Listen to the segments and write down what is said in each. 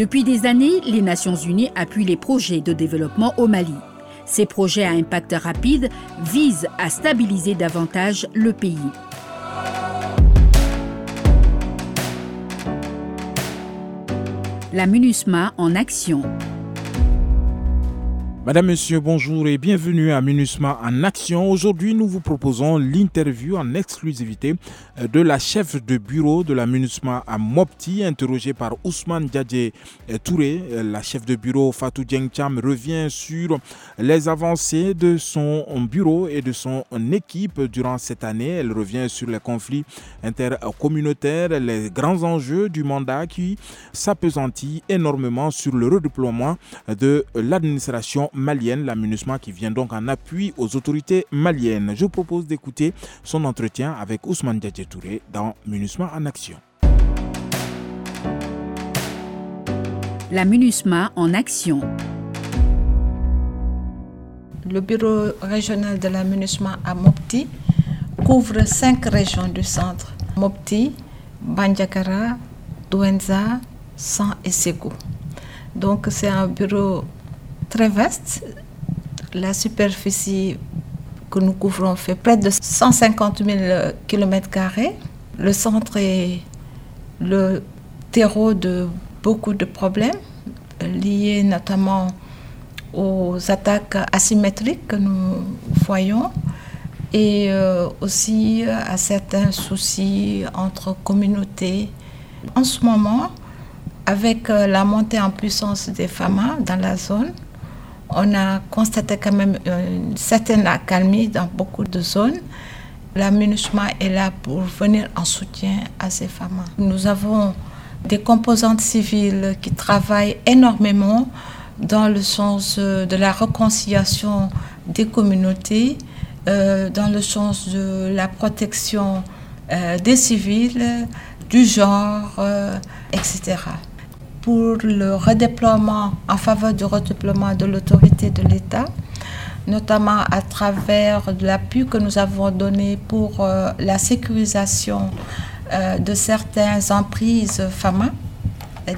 Depuis des années, les Nations Unies appuient les projets de développement au Mali. Ces projets à impact rapide visent à stabiliser davantage le pays. La MINUSMA en action. Madame, Monsieur, bonjour et bienvenue à MINUSMA en action. Aujourd'hui, nous vous proposons l'interview en exclusivité euh, de la chef de bureau de la MINUSMA à Mopti, interrogée par Ousmane Djadje euh, Touré. Euh, la chef de bureau Fatou Cham revient sur les avancées de son bureau et de son équipe durant cette année. Elle revient sur les conflits intercommunautaires, les grands enjeux du mandat qui s'apesantit énormément sur le redéploiement de l'administration malienne, la MINUSMA, qui vient donc en appui aux autorités maliennes. Je propose d'écouter son entretien avec Ousmane Diadje Touré dans MINUSMA en action. La MINUSMA en action. Le bureau régional de la MINUSMA à Mopti couvre cinq régions du centre. Mopti, Banjakara, Douenza, San et Ségou. Donc c'est un bureau très vaste. La superficie que nous couvrons fait près de 150 000 km. Le centre est le terreau de beaucoup de problèmes liés notamment aux attaques asymétriques que nous voyons et euh, aussi à certains soucis entre communautés. En ce moment, avec euh, la montée en puissance des FAMA dans la zone, on a constaté quand même une certaine accalmie dans beaucoup de zones. La MINUSMA est là pour venir en soutien à ces femmes. Nous avons des composantes civiles qui travaillent énormément dans le sens de la réconciliation des communautés, euh, dans le sens de la protection euh, des civils, du genre, euh, etc pour le redéploiement, en faveur du redéploiement de l'autorité de l'État, notamment à travers l'appui que nous avons donné pour euh, la sécurisation euh, de certaines emprises FAMA,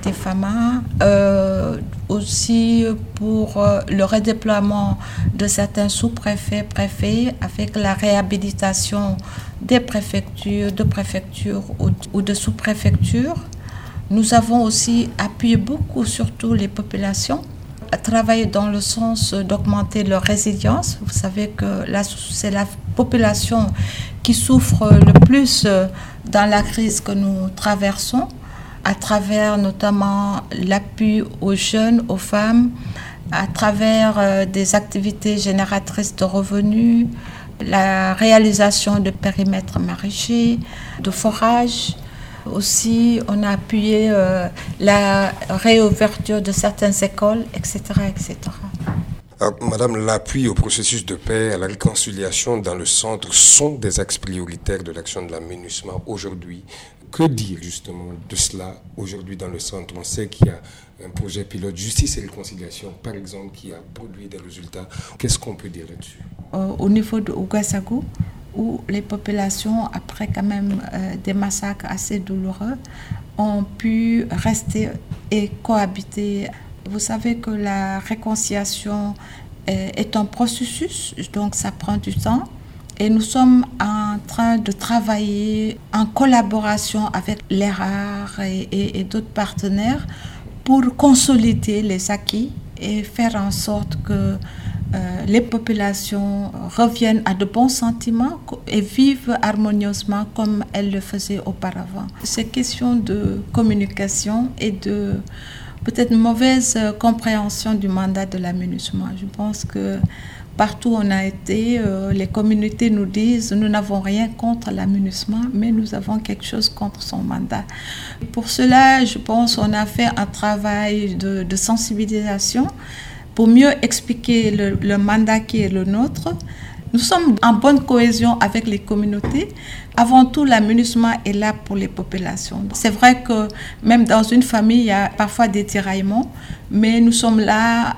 des FAMA, euh, aussi pour le redéploiement de certains sous-préfets, préfets, avec la réhabilitation des préfectures, de préfectures ou de sous-préfectures. Nous avons aussi appuyé beaucoup, surtout les populations, à travailler dans le sens d'augmenter leur résilience. Vous savez que c'est la population qui souffre le plus dans la crise que nous traversons, à travers notamment l'appui aux jeunes, aux femmes, à travers euh, des activités génératrices de revenus, la réalisation de périmètres maraîchers, de forages, aussi, on a appuyé euh, la réouverture de certaines écoles, etc. etc. Madame, l'appui au processus de paix, à la réconciliation dans le centre sont des axes prioritaires de l'action de la MINUSMA aujourd'hui. Que dire justement de cela aujourd'hui dans le centre? On sait qu'il y a un projet pilote justice et réconciliation, par exemple, qui a produit des résultats. Qu'est-ce qu'on peut dire là-dessus? Au niveau de Ouagassagou, où les populations, après quand même euh, des massacres assez douloureux, ont pu rester et cohabiter. Vous savez que la réconciliation euh, est un processus, donc ça prend du temps. Et nous sommes en train de travailler en collaboration avec et, et d'autres partenaires pour consolider les acquis et faire en sorte que euh, les populations reviennent à de bons sentiments et vivent harmonieusement comme elles le faisaient auparavant. C'est question de communication et de peut-être mauvaise compréhension du mandat de l'aménagement. Je pense que partout où on a été, euh, les communautés nous disent nous n'avons rien contre l'aménagement, mais nous avons quelque chose contre son mandat. Pour cela, je pense qu'on a fait un travail de sensibilisation pour mieux expliquer le, mandat qui est le nôtre. Nous sommes en bonne cohésion avec les communautés. Avant tout, l'aménagement est là pour les populations. C'est vrai que même dans une famille, il y a parfois des tiraillements, mais nous sommes là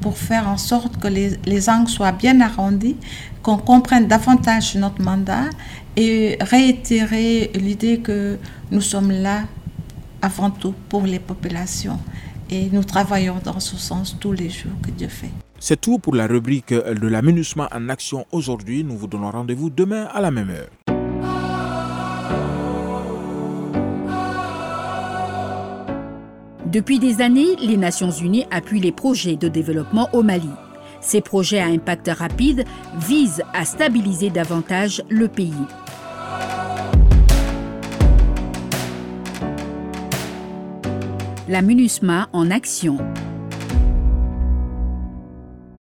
pour faire en sorte que les, les angles soient bien arrondis, qu'on comprenne davantage notre mandat et réitérer l'idée que nous sommes là avant tout pour les populations Et nous travaillons dans ce sens tous les jours que Dieu fait. C'est tout pour la rubrique de la MINUSMA en action aujourd'hui. Nous vous donnons rendez-vous demain à la même heure. Depuis des années, les Nations Unies appuient les projets de développement au Mali. Ces projets à impact rapide visent à stabiliser davantage le pays. La MINUSMA en action.